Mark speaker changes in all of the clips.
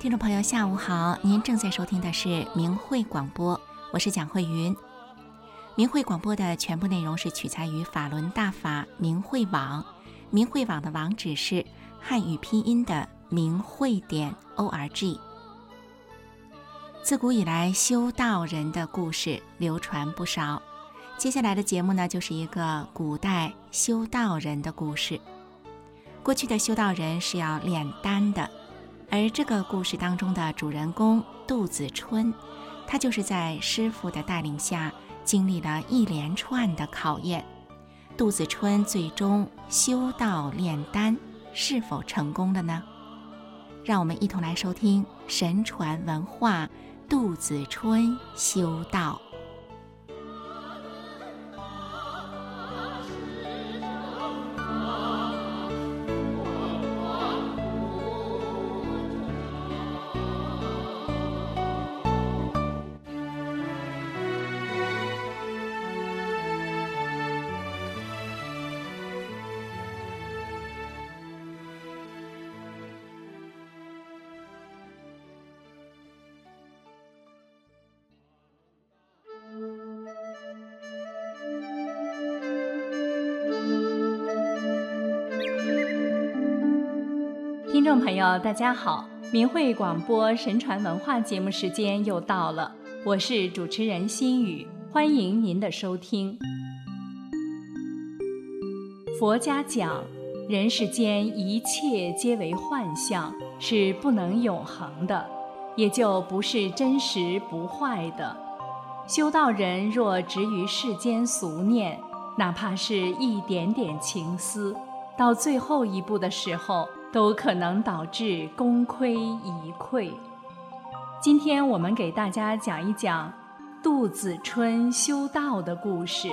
Speaker 1: 听众朋友，下午好！您正在收听的是明慧广播，我是蒋慧云。明慧广播的全部内容是取材于法轮大法明慧网，明慧网的网址是汉语拼音的明慧点 o r g。自古以来，修道人的故事流传不少。接下来的节目呢，就是一个古代修道人的故事。过去的修道人是要炼丹的。而这个故事当中的主人公杜子春，他就是在师傅的带领下经历了一连串的考验。杜子春最终修道炼丹，是否成功了呢？让我们一同来收听神传文化杜子春修道。
Speaker 2: 大家好！明慧广播神传文化节目时间又到了，我是主持人心雨，欢迎您的收听。佛家讲，人世间一切皆为幻象，是不能永恒的，也就不是真实不坏的。修道人若执于世间俗念，哪怕是一点点情思，到最后一步的时候。都可能导致功亏一篑。今天我们给大家讲一讲杜子春修道的故事。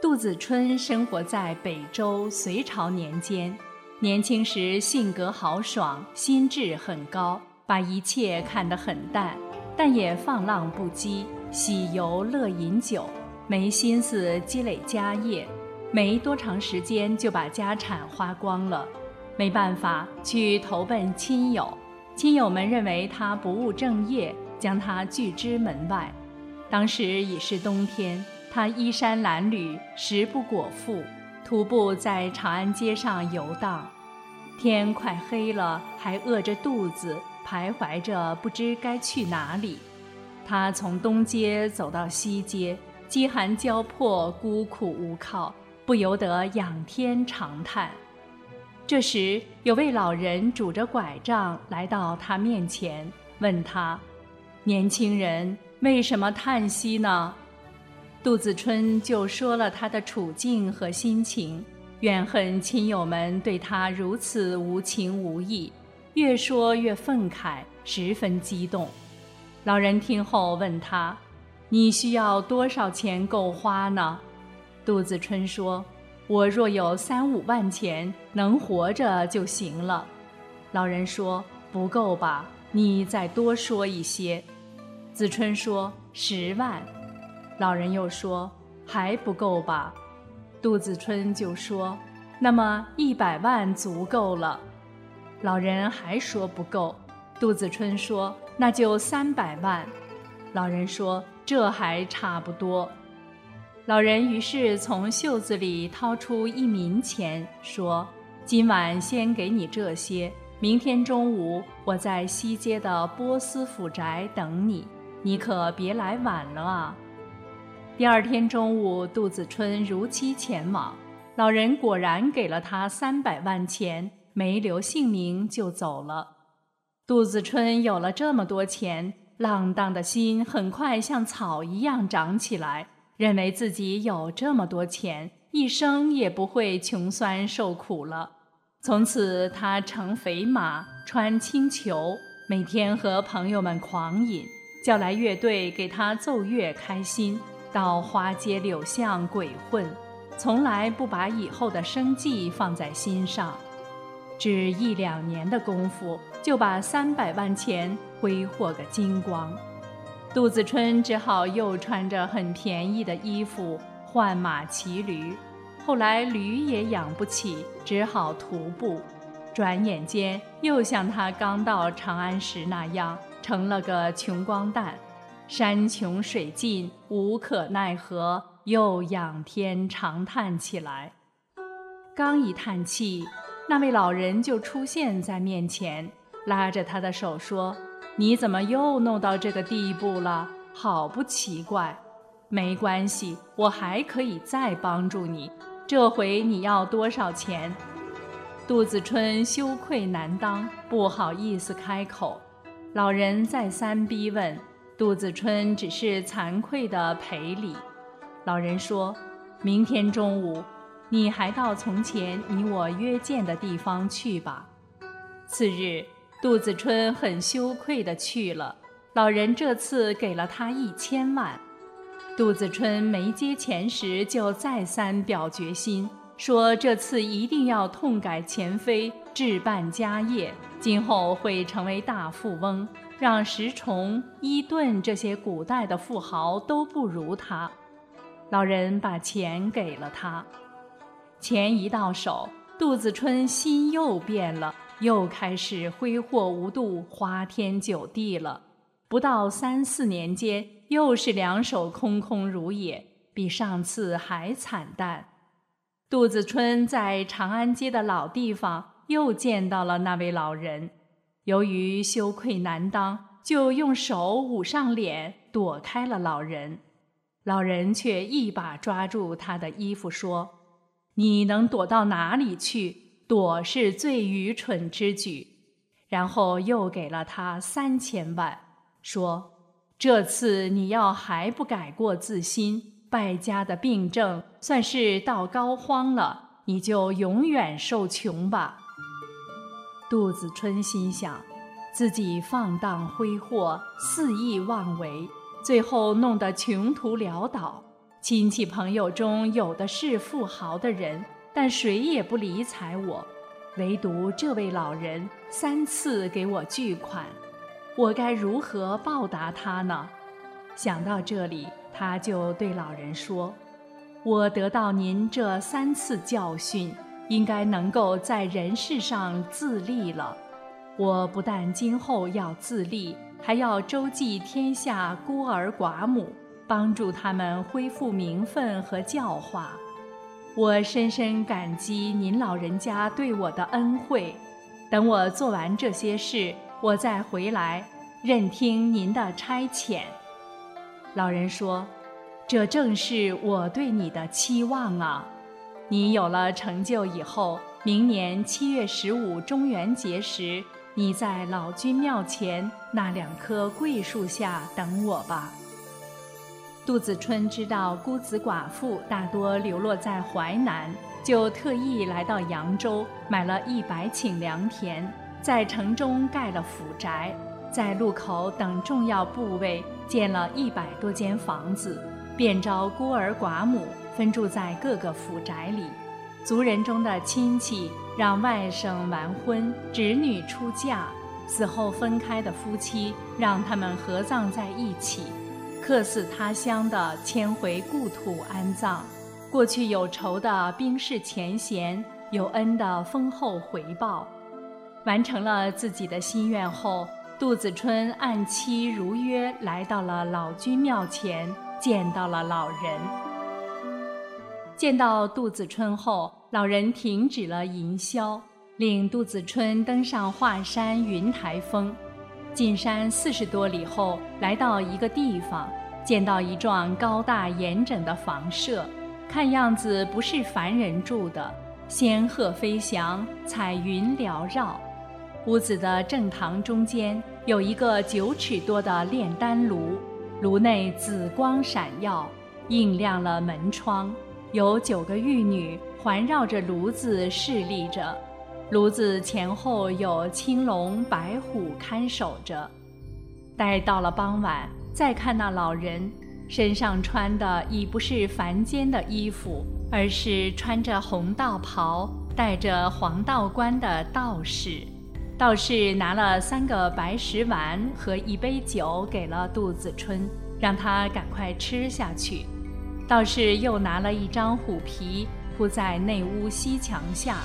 Speaker 2: 杜子春生活在北周隋朝年间，年轻时性格豪爽，心智很高，把一切看得很淡，但也放浪不羁，喜游乐饮酒。没心思积累家业，没多长时间就把家产花光了。没办法，去投奔亲友。亲友们认为他不务正业，将他拒之门外。当时已是冬天，他衣衫褴褛，食不果腹，徒步在长安街上游荡。天快黑了，还饿着肚子，徘徊着不知该去哪里。他从东街走到西街。饥寒交迫，孤苦无靠，不由得仰天长叹。这时，有位老人拄着拐杖来到他面前，问他：“年轻人，为什么叹息呢？”杜子春就说了他的处境和心情，怨恨亲友们对他如此无情无义，越说越愤慨，十分激动。老人听后问他。你需要多少钱够花呢？杜子春说：“我若有三五万钱，能活着就行了。”老人说：“不够吧？你再多说一些。”子春说：“十万。”老人又说：“还不够吧？”杜子春就说：“那么一百万足够了。”老人还说不够。杜子春说：“那就三百万。”老人说。这还差不多。老人于是从袖子里掏出一冥钱，说：“今晚先给你这些，明天中午我在西街的波斯府宅等你，你可别来晚了啊。”第二天中午，杜子春如期前往，老人果然给了他三百万钱，没留姓名就走了。杜子春有了这么多钱。浪荡的心很快像草一样长起来，认为自己有这么多钱，一生也不会穷酸受苦了。从此，他乘肥马，穿青裘，每天和朋友们狂饮，叫来乐队给他奏乐开心，到花街柳巷鬼混，从来不把以后的生计放在心上。只一两年的功夫，就把三百万钱挥霍个精光。杜子春只好又穿着很便宜的衣服，换马骑驴。后来驴也养不起，只好徒步。转眼间又像他刚到长安时那样，成了个穷光蛋。山穷水尽，无可奈何，又仰天长叹起来。刚一叹气，那位老人就出现在面前，拉着他的手说：“你怎么又弄到这个地步了？好不奇怪。没关系，我还可以再帮助你。这回你要多少钱？”杜子春羞愧难当，不好意思开口。老人再三逼问，杜子春只是惭愧地赔礼。老人说：“明天中午，你还到从前你我约见的地方去吧。”次日，杜子春很羞愧地去了。老人这次给了他一千万。杜子春没接钱时，就再三表决心。说这次一定要痛改前非，置办家业，今后会成为大富翁，让石崇、伊顿这些古代的富豪都不如他。老人把钱给了他，钱一到手，杜子春心又变了，又开始挥霍无度，花天酒地了。不到三四年间，又是两手空空如也，比上次还惨淡。杜子春在长安街的老地方又见到了那位老人，由于羞愧难当，就用手捂上脸，躲开了老人。老人却一把抓住他的衣服，说：“你能躲到哪里去？躲是最愚蠢之举。”然后又给了他三千万，说：“这次你要还不改过自新。”败家的病症算是到膏肓了，你就永远受穷吧。杜子春心想，自己放荡挥霍，肆意妄为，最后弄得穷途潦倒。亲戚朋友中有的是富豪的人，但谁也不理睬我，唯独这位老人三次给我巨款，我该如何报答他呢？想到这里。他就对老人说：“我得到您这三次教训，应该能够在人世上自立了。我不但今后要自立，还要周济天下孤儿寡母，帮助他们恢复名分和教化。我深深感激您老人家对我的恩惠。等我做完这些事，我再回来，任听您的差遣。”老人说：“这正是我对你的期望啊！你有了成就以后，明年七月十五中元节时，你在老君庙前那两棵桂树下等我吧。”杜子春知道孤子寡妇大多流落在淮南，就特意来到扬州，买了一百顷良田，在城中盖了府宅。在路口等重要部位建了一百多间房子，便招孤儿寡母分住在各个府宅里。族人中的亲戚让外甥完婚，侄女出嫁，死后分开的夫妻让他们合葬在一起。客死他乡的迁回故土安葬。过去有仇的冰释前嫌，有恩的丰厚回报。完成了自己的心愿后。杜子春按期如约来到了老君庙前，见到了老人。见到杜子春后，老人停止了吟啸，领杜子春登上华山云台峰。进山四十多里后，来到一个地方，见到一幢高大严整的房舍，看样子不是凡人住的。仙鹤飞翔，彩云缭绕。屋子的正堂中间有一个九尺多的炼丹炉，炉内紫光闪耀，映亮了门窗。有九个玉女环绕着炉子侍立着，炉子前后有青龙白虎看守着。待到了傍晚，再看那老人，身上穿的已不是凡间的衣服，而是穿着红道袍、戴着黄道冠的道士。道士拿了三个白石丸和一杯酒给了杜子春，让他赶快吃下去。道士又拿了一张虎皮，铺在内屋西墙下，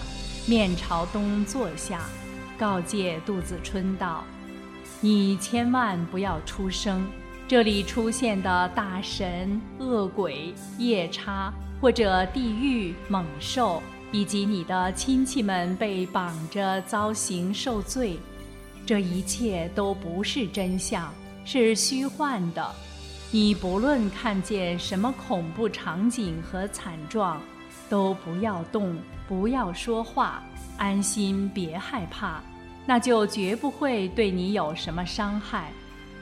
Speaker 2: 面朝东坐下，告诫杜子春道：“你千万不要出声。这里出现的大神、恶鬼、夜叉，或者地狱猛兽，以及你的亲戚们被绑着遭刑受罪，这一切都不是真相，是虚幻的。”你不论看见什么恐怖场景和惨状，都不要动，不要说话，安心，别害怕，那就绝不会对你有什么伤害。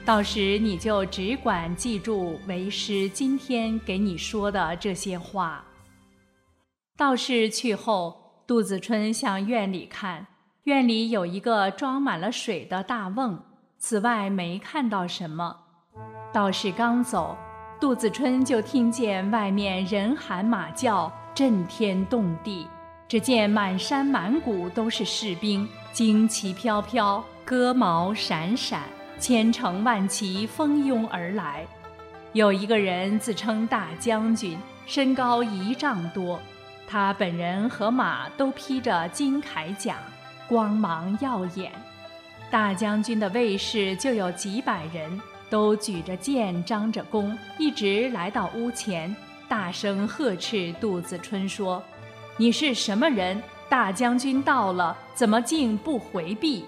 Speaker 2: 到时你就只管记住为师今天给你说的这些话。道士去后，杜子春向院里看，院里有一个装满了水的大瓮，此外没看到什么。道士刚走，杜子春就听见外面人喊马叫，震天动地。只见满山满谷都是士兵，旌旗飘飘，戈矛闪闪，千乘万骑蜂拥而来。有一个人自称大将军，身高一丈多，他本人和马都披着金铠甲，光芒耀眼。大将军的卫士就有几百人。都举着剑，张着弓，一直来到屋前，大声呵斥杜子春说：“你是什么人？大将军到了，怎么竟不回避？”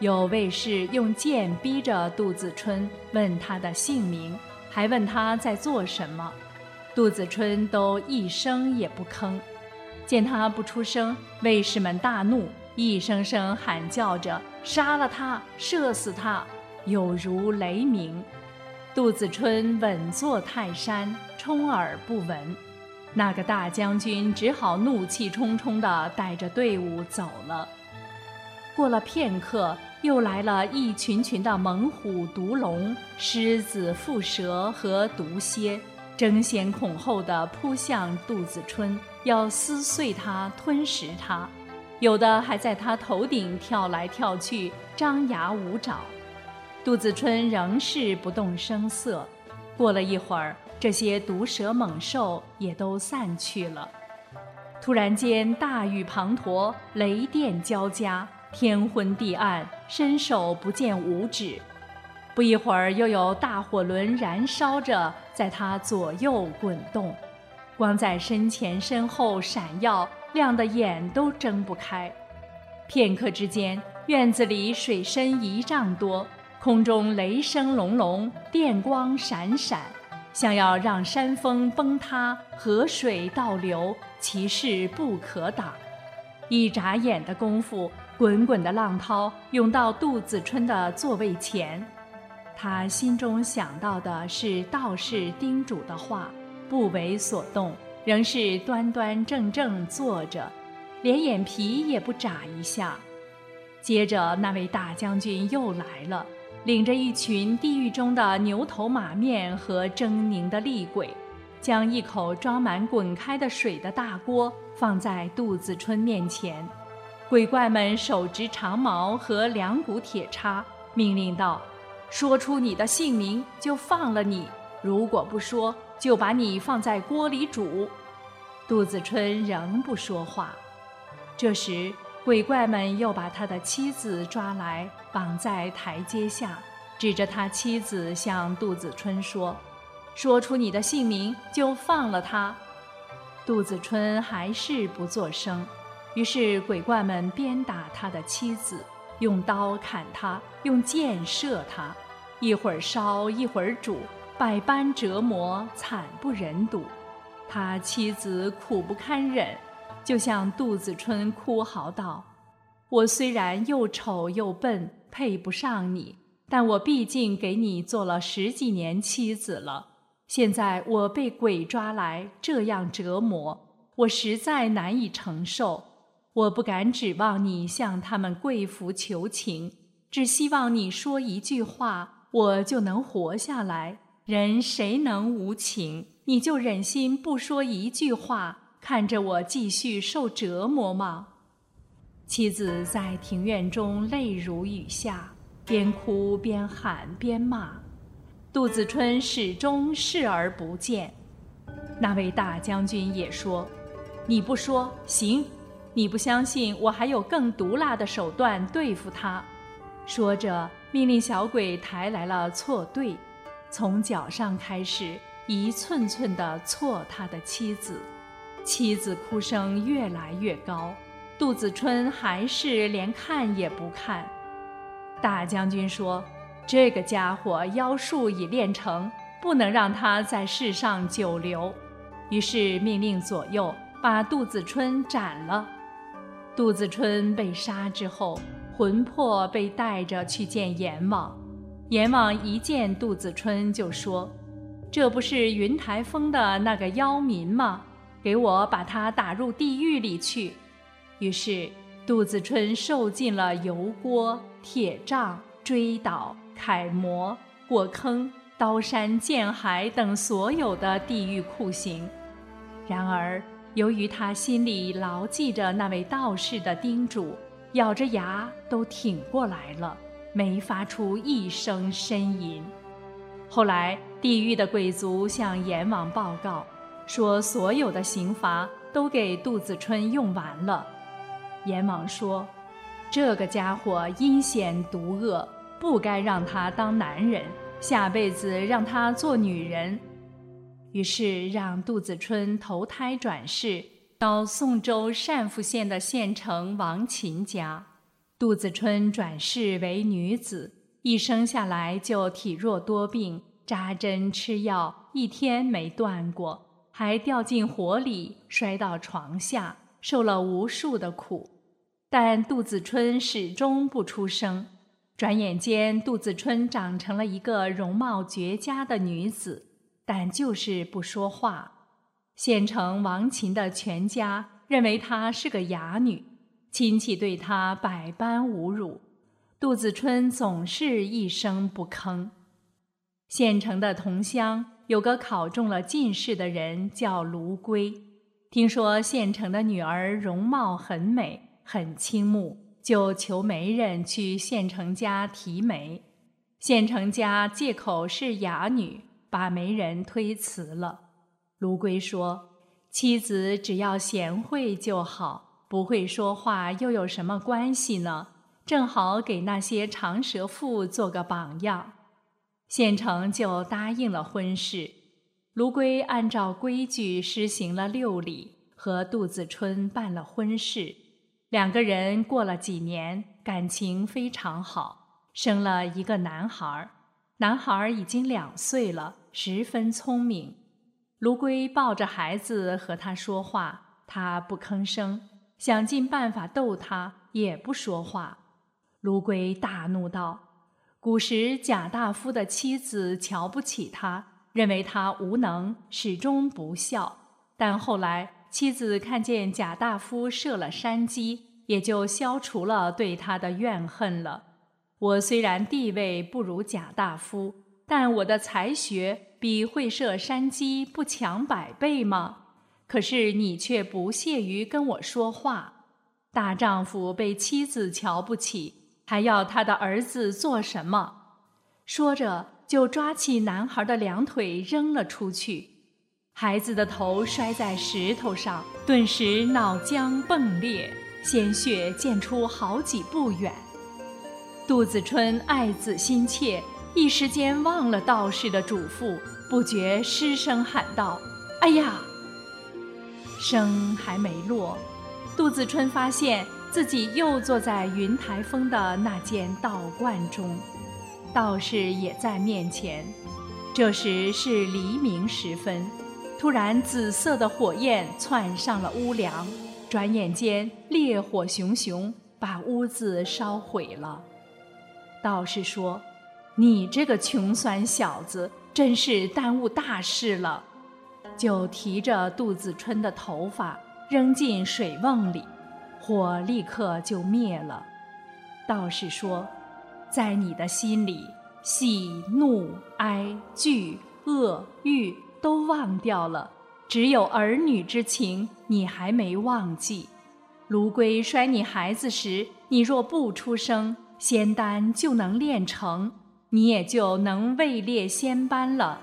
Speaker 2: 有卫士用剑逼着杜子春问他的姓名，还问他在做什么。杜子春都一声也不吭。见他不出声，卫士们大怒，一声声喊叫着：“杀了他，射死他！”有如雷鸣，杜子春稳坐泰山，充耳不闻。那个大将军只好怒气冲冲地带着队伍走了。过了片刻，又来了一群群的猛虎、毒龙、狮子、蝮蛇和毒蝎，争先恐后地扑向杜子春，要撕碎他、吞食他。有的还在他头顶跳来跳去，张牙舞爪。杜子春仍是不动声色。过了一会儿，这些毒蛇猛兽也都散去了。突然间，大雨滂沱，雷电交加，天昏地暗，伸手不见五指。不一会儿，又有大火轮燃烧着，在他左右滚动，光在身前身后闪耀，亮得眼都睁不开。片刻之间，院子里水深一丈多。空中雷声隆隆，电光闪闪，想要让山峰崩塌，河水倒流，其势不可挡。一眨眼的功夫，滚滚的浪涛涌到杜子春的座位前。他心中想到的是道士叮嘱的话，不为所动，仍是端端正正坐着，连眼皮也不眨一下。接着，那位大将军又来了。领着一群地狱中的牛头马面和狰狞的厉鬼，将一口装满滚开的水的大锅放在杜子春面前。鬼怪们手执长矛和两股铁叉，命令道：“说出你的姓名，就放了你；如果不说，就把你放在锅里煮。”杜子春仍不说话。这时。鬼怪们又把他的妻子抓来，绑在台阶下，指着他妻子向杜子春说：“说出你的姓名，就放了他。”杜子春还是不作声。于是鬼怪们鞭打他的妻子，用刀砍他，用箭射他，一会儿烧，一会儿煮，百般折磨，惨不忍睹。他妻子苦不堪忍。就向杜子春哭嚎道：“我虽然又丑又笨，配不上你，但我毕竟给你做了十几年妻子了。现在我被鬼抓来这样折磨，我实在难以承受。我不敢指望你向他们跪服求情，只希望你说一句话，我就能活下来。人谁能无情？你就忍心不说一句话？”看着我继续受折磨吗？妻子在庭院中泪如雨下，边哭边喊边骂。杜子春始终视而不见。那位大将军也说：“你不说行，你不相信我还有更毒辣的手段对付他。说着，命令小鬼抬来了锉对，从脚上开始一寸寸地锉他的妻子。妻子哭声越来越高，杜子春还是连看也不看。大将军说：“这个家伙妖术已练成，不能让他在世上久留。”于是命令左右把杜子春斩了。杜子春被杀之后，魂魄被带着去见阎王。阎王一见杜子春就说：“这不是云台峰的那个妖民吗？”给我把他打入地狱里去。于是，杜子春受尽了油锅、铁杖、锥倒、楷模、火坑、刀山剑海等所有的地狱酷刑。然而，由于他心里牢记着那位道士的叮嘱，咬着牙都挺过来了，没发出一声呻吟。后来，地狱的鬼卒向阎王报告。说所有的刑罚都给杜子春用完了，阎王说：“这个家伙阴险毒恶，不该让他当男人，下辈子让他做女人。”于是让杜子春投胎转世到宋州单父县的县城王琴家。杜子春转世为女子，一生下来就体弱多病，扎针吃药一天没断过。还掉进火里，摔到床下，受了无数的苦，但杜子春始终不出声。转眼间，杜子春长成了一个容貌绝佳的女子，但就是不说话。县城王琴的全家认为她是个哑女，亲戚对她百般侮辱，杜子春总是一声不吭。县城的同乡。有个考中了进士的人叫卢龟，听说县城的女儿容貌很美，很倾慕，就求媒人去县城家提媒。县城家借口是哑女，把媒人推辞了。卢龟说：“妻子只要贤惠就好，不会说话又有什么关系呢？正好给那些长舌妇做个榜样。”县城就答应了婚事，卢龟按照规矩施行了六礼，和杜子春办了婚事。两个人过了几年，感情非常好，生了一个男孩。男孩已经两岁了，十分聪明。卢龟抱着孩子和他说话，他不吭声，想尽办法逗他，也不说话。卢龟大怒道。古时贾大夫的妻子瞧不起他，认为他无能，始终不孝。但后来妻子看见贾大夫设了山鸡，也就消除了对他的怨恨了。我虽然地位不如贾大夫，但我的才学比会射山鸡不强百倍吗？可是你却不屑于跟我说话。大丈夫被妻子瞧不起。还要他的儿子做什么？说着，就抓起男孩的两腿扔了出去。孩子的头摔在石头上，顿时脑浆迸裂，鲜血溅出好几步远。杜子春爱子心切，一时间忘了道士的嘱咐，不觉失声喊道：“哎呀！”声还没落，杜子春发现。自己又坐在云台峰的那间道观中，道士也在面前。这时是黎明时分，突然紫色的火焰窜上了屋梁，转眼间烈火熊熊，把屋子烧毁了。道士说：“你这个穷酸小子，真是耽误大事了。”就提着杜子春的头发扔进水瓮里。火立刻就灭了。道士说：“在你的心里，喜怒哀惧恶欲都忘掉了，只有儿女之情你还没忘记。卢龟摔你孩子时，你若不出声，仙丹就能炼成，你也就能位列仙班了。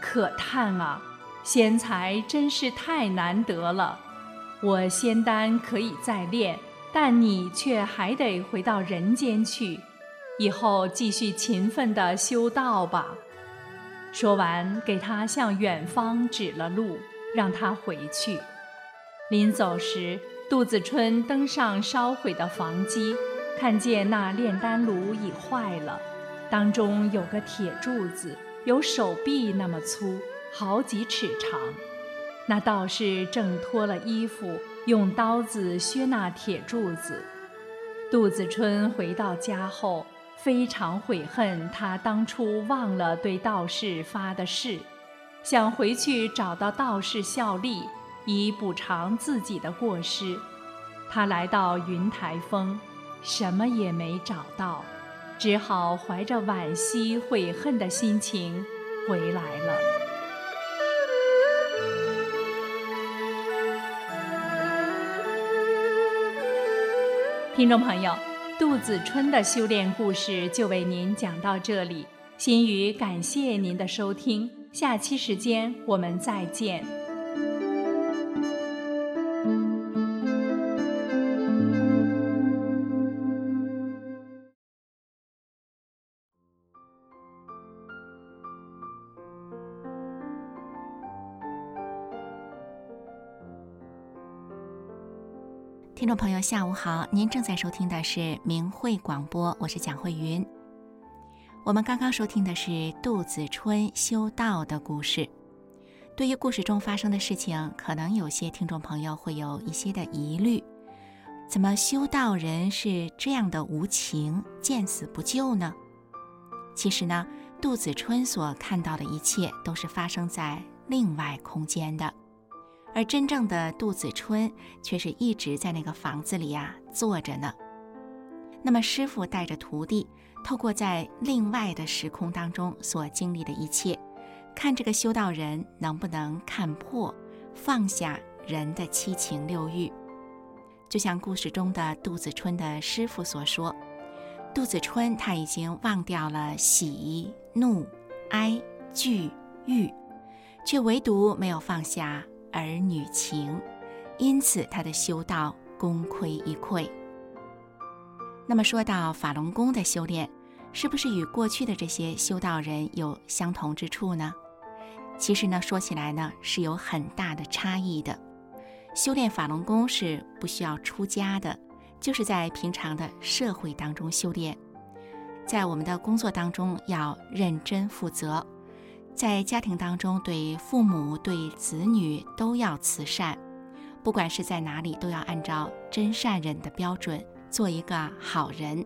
Speaker 2: 可叹啊，仙才真是太难得了。”我仙丹可以再炼，但你却还得回到人间去，以后继续勤奋地修道吧。”说完，给他向远方指了路，让他回去。临走时，杜子春登上烧毁的房基，看见那炼丹炉已坏了，当中有个铁柱子，有手臂那么粗，好几尺长。那道士正脱了衣服，用刀子削那铁柱子。杜子春回到家后。非常悔恨，他当初忘了对道士发的誓，想回去找到道士效力，以补偿自己的过失。他来到云台峰，什么也没找到，只好怀着惋惜悔恨的心情回来了。听众朋友。杜子春的修炼故事就为您讲到这里，心语感谢您的收听，下期时间我们再见。
Speaker 1: 听众朋友，下午好！您正在收听的是明慧广播，我是蒋慧云。我们刚刚收听的是杜子春修道的故事。对于故事中发生的事情，可能有些听众朋友会有一些的疑虑：怎么修道人是这样的无情，见死不救呢？其实呢，杜子春所看到的一切都是发生在另外空间的。而真正的杜子春却是一直在那个房子里呀坐着呢。那么师傅带着徒弟，透过在另外的时空当中所经历的一切，看这个修道人能不能看破、放下人的七情六欲。就像故事中的杜子春的师傅所说，杜子春他已经忘掉了喜、怒、哀、惧、欲，却唯独没有放下。儿女情，因此他的修道功亏一篑。那么说到法轮功的修炼，是不是与过去的这些修道人有相同之处呢？其实呢，说起来呢是有很大的差异的。修炼法轮功是不需要出家的，就是在平常的社会当中修炼，在我们的工作当中要认真负责。在家庭当中，对父母、对子女都要慈善，不管是在哪里，都要按照真善人的标准做一个好人。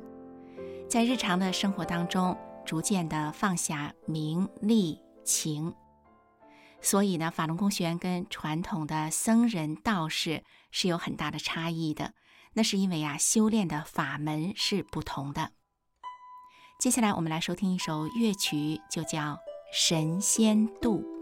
Speaker 1: 在日常的生活当中，逐渐的放下名利情。所以呢，法轮功学员跟传统的僧人道士是有很大的差异的。那是因为啊，修炼的法门是不同的。接下来我们来收听一首乐曲，就叫。神仙渡。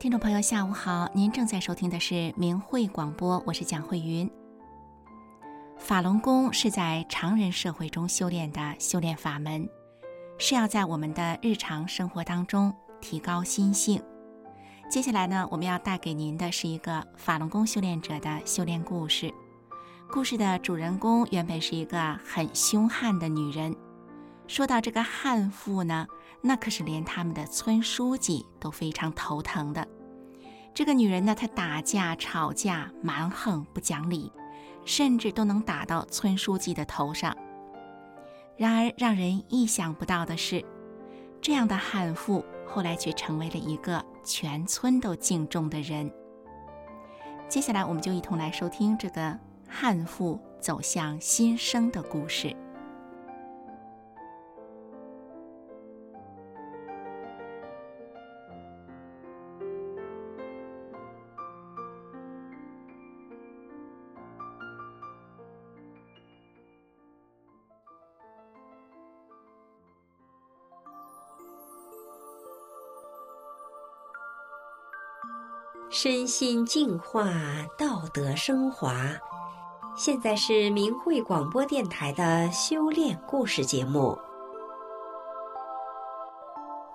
Speaker 1: 听众朋友，下午好！您正在收听的是明慧广播，我是蒋慧云。法轮功是在常人社会中修炼的修炼法门，是要在我们的日常生活当中提高心性。接下来呢，我们要带给您的是一个法轮功修炼者的修炼故事。故事的主人公原本是一个很凶悍的女人。说到这个悍妇呢。那可是连他们的村书记都非常头疼的。这个女人呢，她打架吵架蛮横不讲理，甚至都能打到村书记的头上。然而让人意想不到的是，这样的悍妇后来却成为了一个全村都敬重的人。接下来，我们就一同来收听这个悍妇走向新生的故事。
Speaker 3: 身心净化，道德升华。现在是明慧广播电台的修炼故事节目。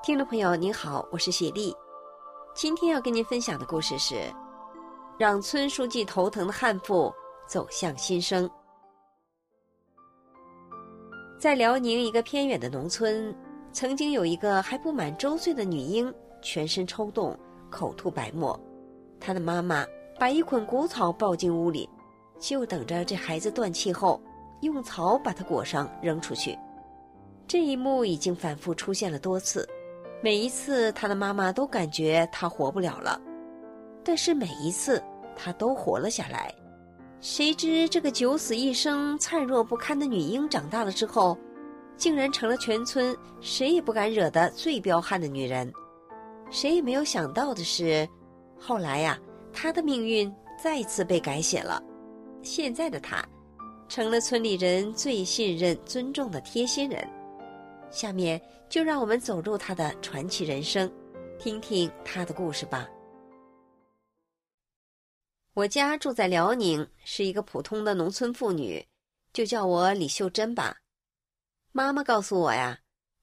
Speaker 3: 听众朋友，您好，我是雪莉。今天要跟您分享的故事是：让村书记头疼的悍妇走向新生。在辽宁一个偏远的农村，曾经有一个还不满周岁的女婴，全身抽动，口吐白沫。他的妈妈把一捆谷草抱进屋里，就等着这孩子断气后，用草把它裹上扔出去。这一幕已经反复出现了多次，每一次他的妈妈都感觉他活不了了，但是每一次他都活了下来。谁知这个九死一生、灿弱不堪的女婴长大了之后，竟然成了全村谁也不敢惹的最彪悍的女人。谁也没有想到的是。后来呀，他的命运再次被改写了。现在的他，成了村里人最信任、尊重的贴心人。下面就让我们走入他的传奇人生，听听他的故事吧。我家住在辽宁，是一个普通的农村妇女，就叫我李秀珍吧。妈妈告诉我呀，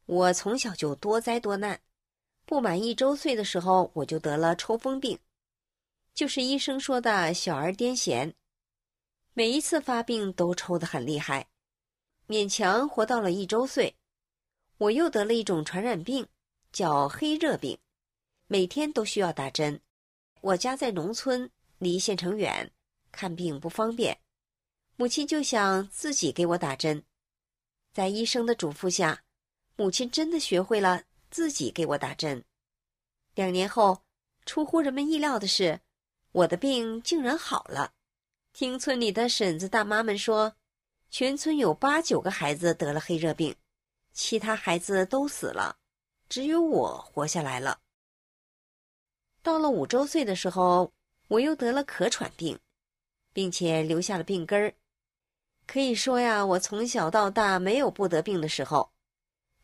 Speaker 3: 我从小就多灾多难。不满一周岁的时候，我就得了抽风病，就是医生说的小儿癫痫。每一次发病都抽得很厉害，勉强活到了一周岁。我又得了一种传染病，叫黑热病，每天都需要打针。我家在农村，离县城远，看病不方便，母亲就想自己给我打针。在医生的嘱咐下，母亲真的学会了。自己给我打针，两年后，出乎人们意料的是，我的病竟然好了。听村里的婶子大妈们说，全村有八九个孩子得了黑热病，其他孩子都死了，只有我活下来了。到了五周岁的时候，我又得了咳喘病，并且留下了病根儿。可以说呀，我从小到大没有不得病的时候，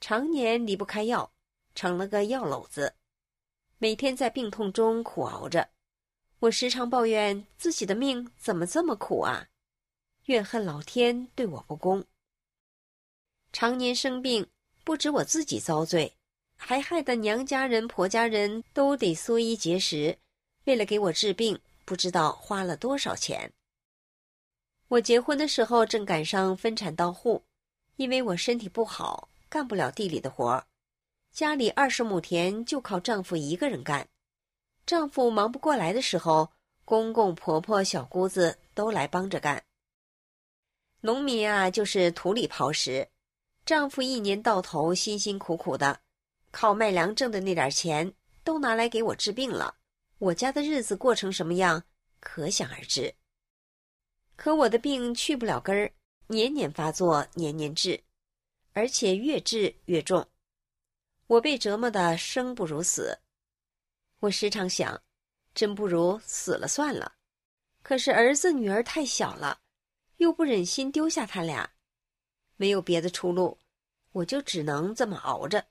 Speaker 3: 常年离不开药。成了个药篓子，每天在病痛中苦熬着。我时常抱怨自己的命怎么这么苦啊，怨恨老天对我不公。常年生病，不止我自己遭罪，还害得娘家人、婆家人都得缩衣节食，为了给我治病，不知道花了多少钱。我结婚的时候正赶上分产到户，因为我身体不好，干不了地里的活儿。家里二十亩田就靠丈夫一个人干，丈夫忙不过来的时候，公公婆婆、小姑子都来帮着干。农民啊，就是土里刨食，丈夫一年到头辛辛苦苦的，靠卖粮挣的那点钱都拿来给我治病了。我家的日子过成什么样，可想而知。可我的病去不了根儿，年年发作，年年治，而且越治越重。我被折磨的生不如死，我时常想，真不如死了算了。可是儿子女儿太小了，又不忍心丢下他俩，没有别的出路，我就只能这么熬着。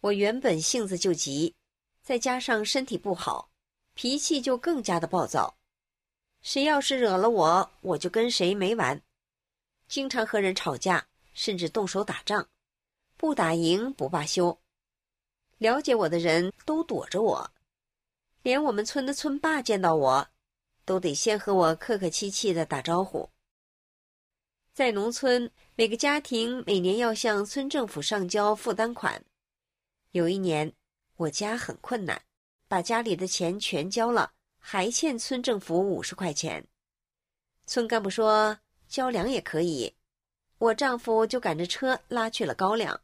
Speaker 3: 我原本性子就急，再加上身体不好，脾气就更加的暴躁。谁要是惹了我，我就跟谁没完，经常和人吵架，甚至动手打仗，不打赢不罢休。了解我的人都躲着我，连我们村的村霸见到我，都得先和我客客气气的打招呼。在农村，每个家庭每年要向村政府上交负担款。有一年，我家很困难，把家里的钱全交了，还欠村政府五十块钱。村干部说交粮也可以，我丈夫就赶着车拉去了高粱，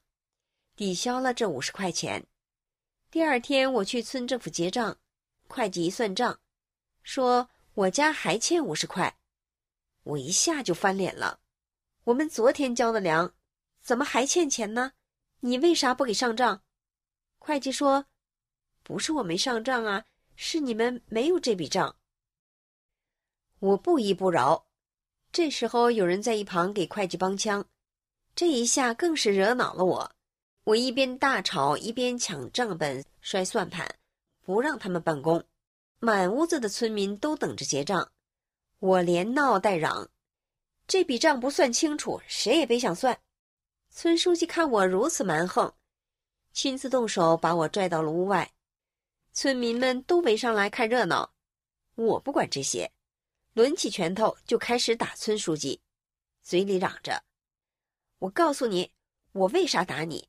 Speaker 3: 抵消了这五十块钱。第二天我去村政府结账，会计一算账，说我家还欠五十块，我一下就翻脸了。我们昨天交的粮，怎么还欠钱呢？你为啥不给上账？会计说，不是我没上账啊，是你们没有这笔账。我不依不饶，这时候有人在一旁给会计帮腔，这一下更是惹恼了我。我一边大吵，一边抢账本、摔算盘，不让他们办公。满屋子的村民都等着结账，我连闹带嚷，这笔账不算清楚，谁也别想算。村书记看我如此蛮横，亲自动手把我拽到了屋外。村民们都围上来看热闹，我不管这些，抡起拳头就开始打村书记，嘴里嚷着：“我告诉你，我为啥打你？”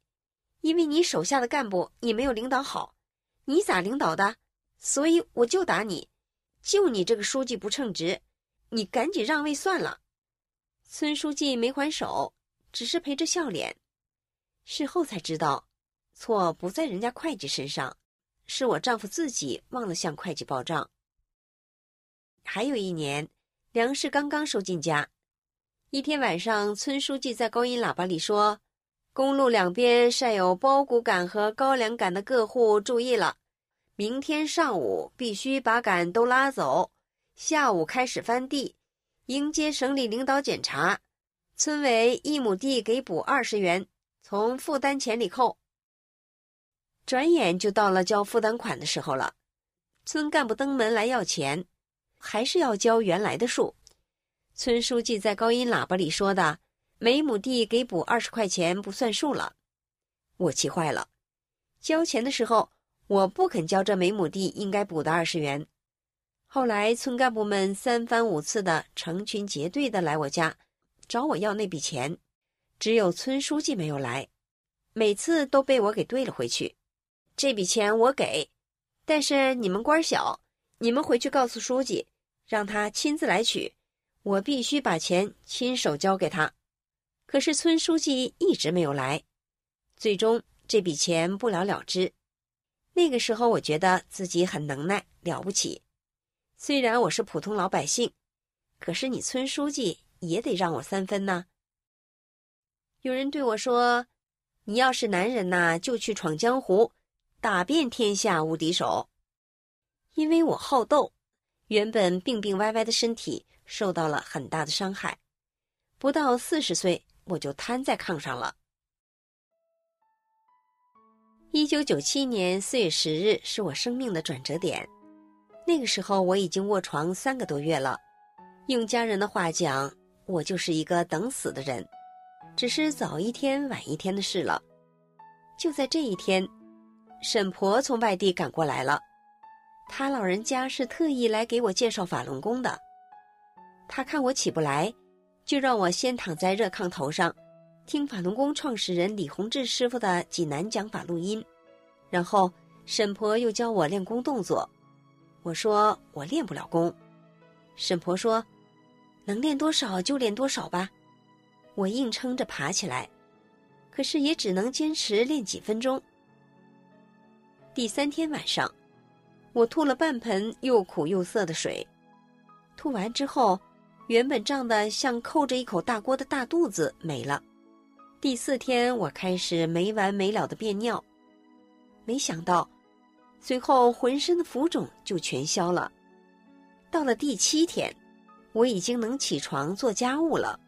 Speaker 3: 因为你手下的干部你没有领导好，你咋领导的？所以我就打你，就你这个书记不称职，你赶紧让位算了。村书记没还手，只是陪着笑脸。事后才知道，错不在人家会计身上，是我丈夫自己忘了向会计报账。还有一年，粮食刚刚收进家，一天晚上，村书记在高音喇叭里说。公路两边晒有苞谷杆和高粱杆的各户注意了，明天上午必须把杆都拉走，下午开始翻地，迎接省里领导检查。村委一亩地给补二十元，从负担钱里扣。转眼就到了交负担款的时候了，村干部登门来要钱，还是要交原来的数。村书记在高音喇叭里说的。每亩地给补二十块钱不算数了，我气坏了。交钱的时候，我不肯交这每亩地应该补的二十元。后来村干部们三番五次的成群结队的来我家，找我要那笔钱，只有村书记没有来，每次都被我给兑了回去。这笔钱我给，但是你们官小，你们回去告诉书记，让他亲自来取，我必须把钱亲手交给他。可是村书记一直没有来，最终这笔钱不了了之。那个时候，我觉得自己很能耐，了不起。虽然我是普通老百姓，可是你村书记也得让我三分呢。有人对我说：“你要是男人呐，就去闯江湖，打遍天下无敌手。”因为我好斗，原本病病歪歪的身体受到了很大的伤害，不到四十岁。我就瘫在炕上了。一九九七年四月十日是我生命的转折点，那个时候我已经卧床三个多月了。用家人的话讲，我就是一个等死的人，只是早一天晚一天的事了。就在这一天，沈婆从外地赶过来了，她老人家是特意来给我介绍法轮功的。她看我起不来。就让我先躺在热炕头上，听法轮功创始人李洪志师傅的济南讲法录音，然后沈婆又教我练功动作。我说我练不了功，沈婆说能练多少就练多少吧。我硬撑着爬起来，可是也只能坚持练几分钟。第三天晚上，我吐了半盆又苦又涩的水，吐完之后。原本胀得像扣着一口大锅的大肚子没了。第四天，我开始没完没了的便尿，没想到，随后浑身的浮肿就全消了。到了第七天，我已经能起床做家务了。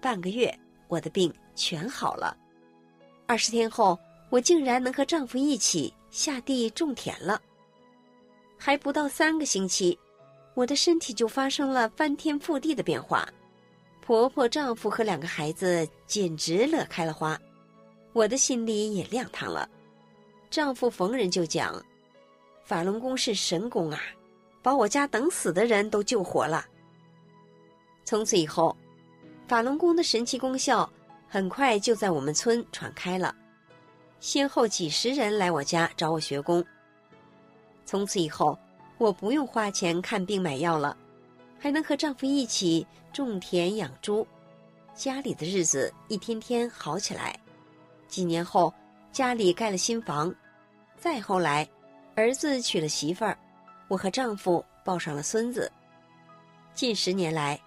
Speaker 3: 半个月，我的病全好了。二十天后，我竟然能和丈夫一起下地种田了。还不到三个星期，我的身体就发生了翻天覆地的变化，婆婆、丈夫和两个孩子简直乐开了花，我的心里也亮堂了。丈夫逢人就讲：“法轮功是神功啊，把我家等死的人都救活了。”从此以后，法轮功的神奇功效很快就在我们村传开了，先后几十人来我家找我学功。从此以后，我不用花钱看病买药了，还能和丈夫一起种田养猪，家里的日子一天天好起来。几年后，家里盖了新房，再后来，儿子娶了媳妇儿，我和丈夫抱上了孙子。近十年来，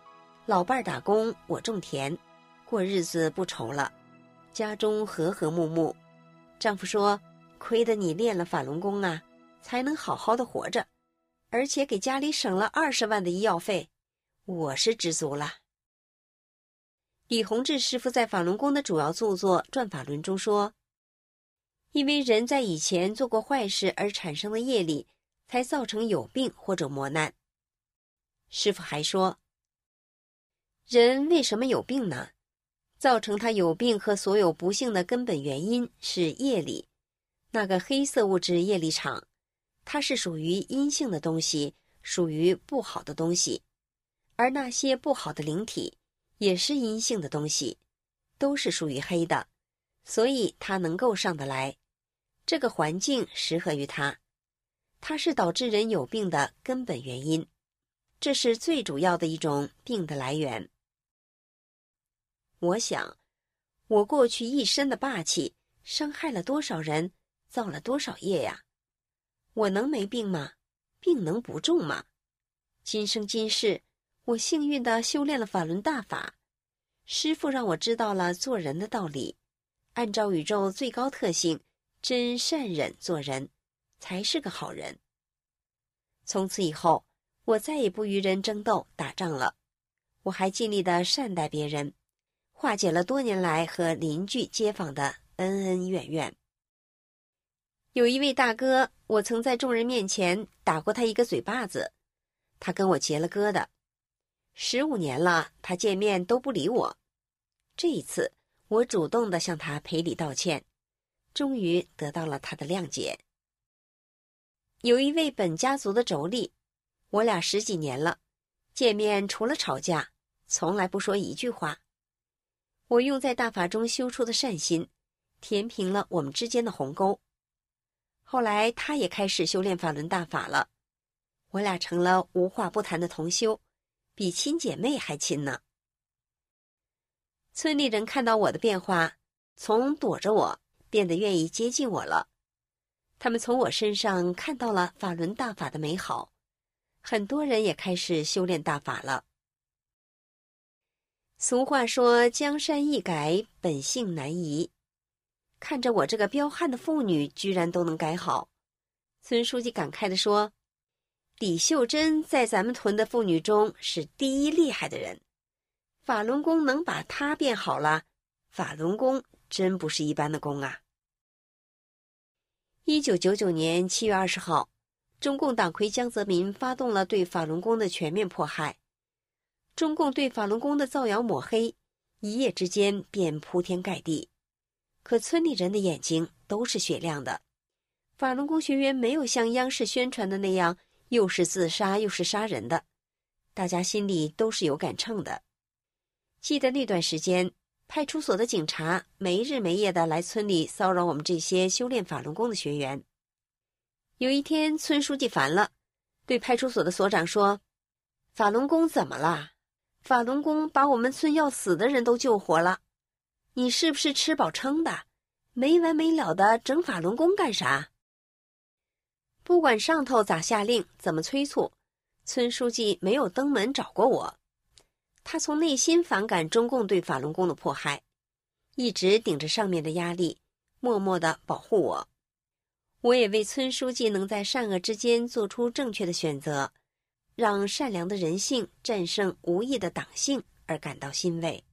Speaker 3: 老伴儿打工，我种田，过日子不愁了，家中和和睦睦。丈夫说：“亏得你练了法轮功啊！”才能好好的活着，而且给家里省了二十万的医药费，我是知足了。李洪志师傅在法轮功的主要著作《转法轮》中说：“因为人在以前做过坏事而产生的业力，才造成有病或者磨难。”师傅还说：“人为什么有病呢？造成他有病和所有不幸的根本原因是业力，那个黑色物质业力场。”它是属于阴性的东西，属于不好的东西，而那些不好的灵体也是阴性的东西，都是属于黑的，所以它能够上得来。这个环境适合于它，它是导致人有病的根本原因，这是最主要的一种病的来源。我想，我过去一身的霸气，伤害了多少人，造了多少业呀！我能没病吗？病能不重吗？今生今世，我幸运的修炼了法轮大法，师傅让我知道了做人的道理，按照宇宙最高特性，真善忍做人，才是个好人。从此以后，我再也不与人争斗打仗了，我还尽力的善待别人，化解了多年来和邻居街坊的恩恩怨怨。有一位大哥，我曾在众人面前打过他一个嘴巴子，他跟我结了疙瘩。十五年了，他见面都不理我。这一次，我主动的向他赔礼道歉，终于得到了他的谅解。有一位本家族的妯娌，我俩十几年了，见面除了吵架，从来不说一句话。我用在大法中修出的善心，填平了我们之间的鸿沟。后来，他也开始修炼法轮大法了，我俩成了无话不谈的同修，比亲姐妹还亲呢。村里人看到我的变化，从躲着我变得愿意接近我了，他们从我身上看到了法轮大法的美好，很多人也开始修炼大法了。俗话说：“江山易改，本性难移。”看着我这个彪悍的妇女，居然都能改好，孙书记感慨地说：“李秀珍在咱们屯的妇女中是第一厉害的人，法轮功能把她变好了，法轮功真不是一般的功啊！”一九九九年七月二十号，中共党魁江泽民发动了对法轮功的全面迫害，中共对法轮功的造谣抹黑，一夜之间便铺天盖地。可村里人的眼睛都是雪亮的，法轮功学员没有像央视宣传的那样，又是自杀又是杀人的，大家心里都是有杆秤的。记得那段时间，派出所的警察没日没夜的来村里骚扰我们这些修炼法轮功的学员。有一天，村书记烦了，对派出所的所长说：“法轮功怎么了？法轮功把我们村要死的人都救活了。”你是不是吃饱撑的，没完没了的整法轮功干啥？不管上头咋下令，怎么催促，村书记没有登门找过我。他从内心反感中共对法轮功的迫害，一直顶着上面的压力，默默的保护我。我也为村书记能在善恶之间做出正确的选择，让善良的人性战胜无义的党性而感到欣慰。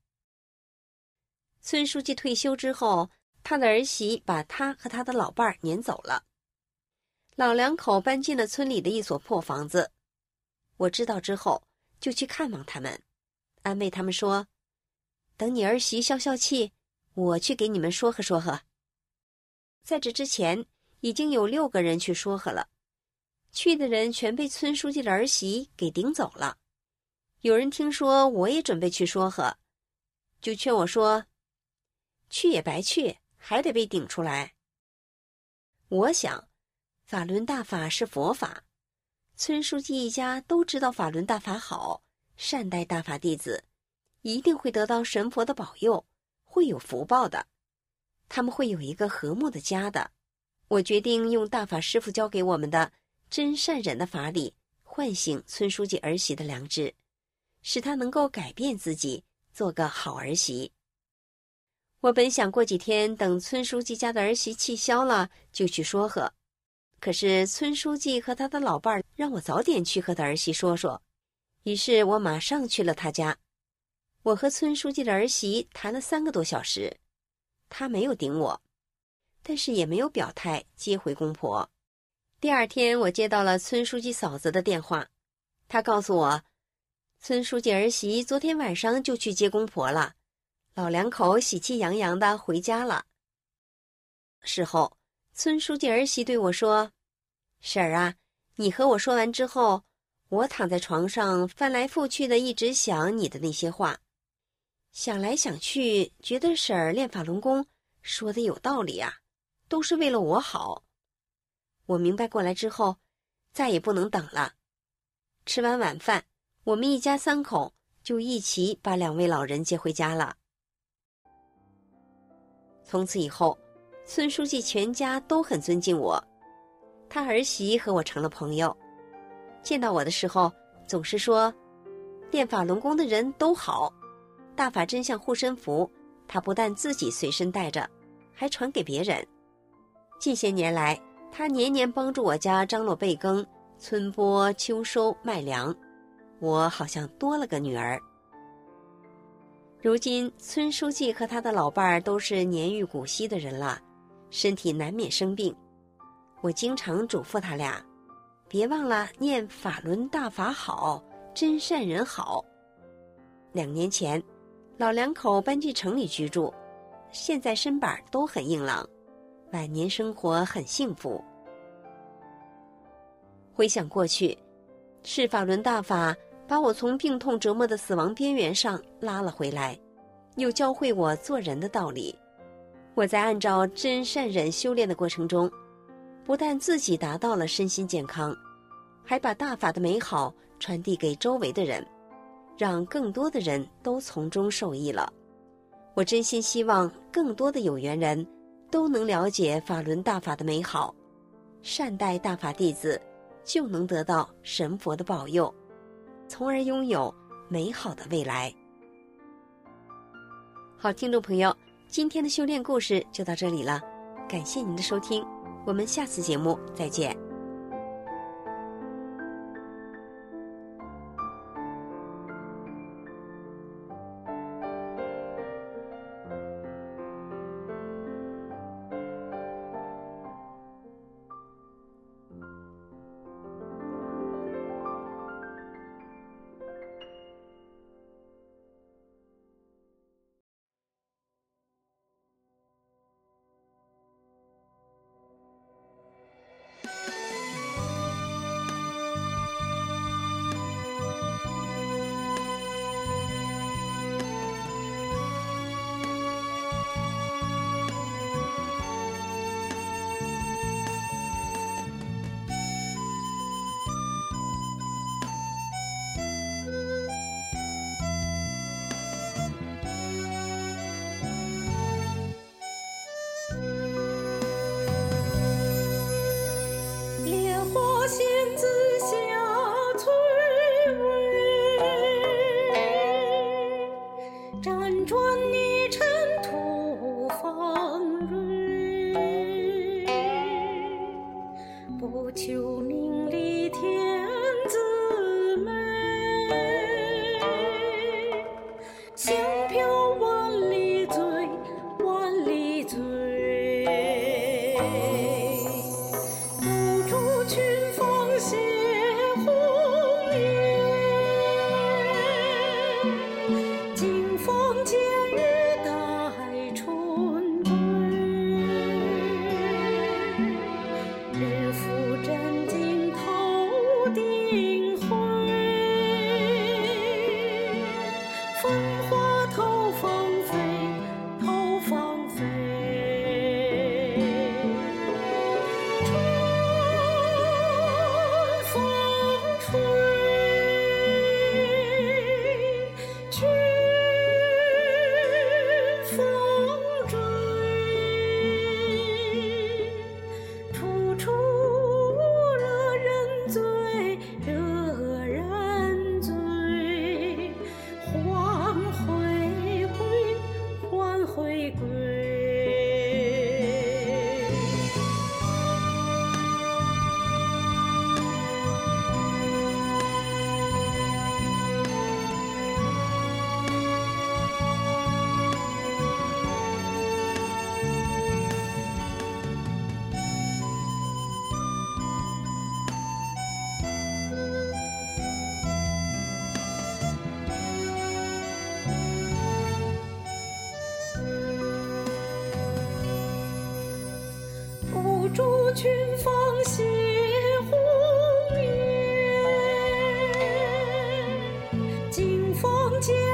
Speaker 3: 孙书记退休之后，他的儿媳把他和他的老伴儿撵走了，老两口搬进了村里的一所破房子。我知道之后，就去看望他们，安慰他们说：“等你儿媳消消气，我去给你们说和说和。”在这之前，已经有六个人去说和了，去的人全被村书记的儿媳给顶走了。有人听说我也准备去说和，就劝我说：“去也白去，还得被顶出来。”我想，法轮大法是佛法。村书记一家都知道法轮大法好，善待大法弟子，一定会得到神佛的保佑，会有福报的。他们会有一个和睦的家的。我决定用大法师傅教给我们的真善忍的法理，唤醒村书记儿媳的良知，使他能够改变自己，做个好儿媳。我本想过几天等村书记家的儿媳气消了，就去说和。可是村书记和他的老伴儿让我早点去和他儿媳说说，于是我马上去了他家。我和村书记的儿媳谈了三个多小时，他没有顶我，但是也没有表态接回公婆。第二天，我接到了村书记嫂子的电话，她告诉我，村书记儿媳昨天晚上就去接公婆了，老两口喜气洋洋的回家了。事后。村书记儿媳对我说：“婶儿啊，你和我说完之后，我躺在床上翻来覆去的一直想你的那些话，想来想去，觉得婶儿练法轮功说的有道理啊，都是为了我好。我明白过来之后，再也不能等了。吃完晚饭，我们一家三口就一起把两位老人接回家了。从此以后。”村书记全家都很尊敬我，他儿媳和我成了朋友。见到我的时候，总是说：“练法轮功的人都好。”大法真相护身符，他不但自己随身带着，还传给别人。近些年来，他年年帮助我家张罗备耕、春播、秋收、卖粮，我好像多了个女儿。如今，村书记和他的老伴儿都是年逾古稀的人了。身体难免生病，我经常嘱咐他俩，别忘了念法轮大法好，真善人好。两年前，老两口搬进城里居住，现在身板都很硬朗，晚年生活很幸福。回想过去，是法轮大法把我从病痛折磨的死亡边缘上拉了回来，又教会我做人的道理。我在按照真善忍修炼的过程中，不但自己达到了身心健康，还把大法的美好传递给周围的人，让更多的人都从中受益了。我真心希望更多的有缘人都能了解法轮大法的美好，善待大法弟子，就能得到神佛的保佑，从而拥有美好的未来。好，听众朋友。今天的修炼故事就到这里了，感谢您的收听，我们下次节目再见。梦见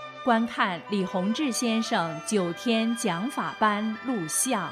Speaker 2: 观看李洪志先生九天讲法班录像。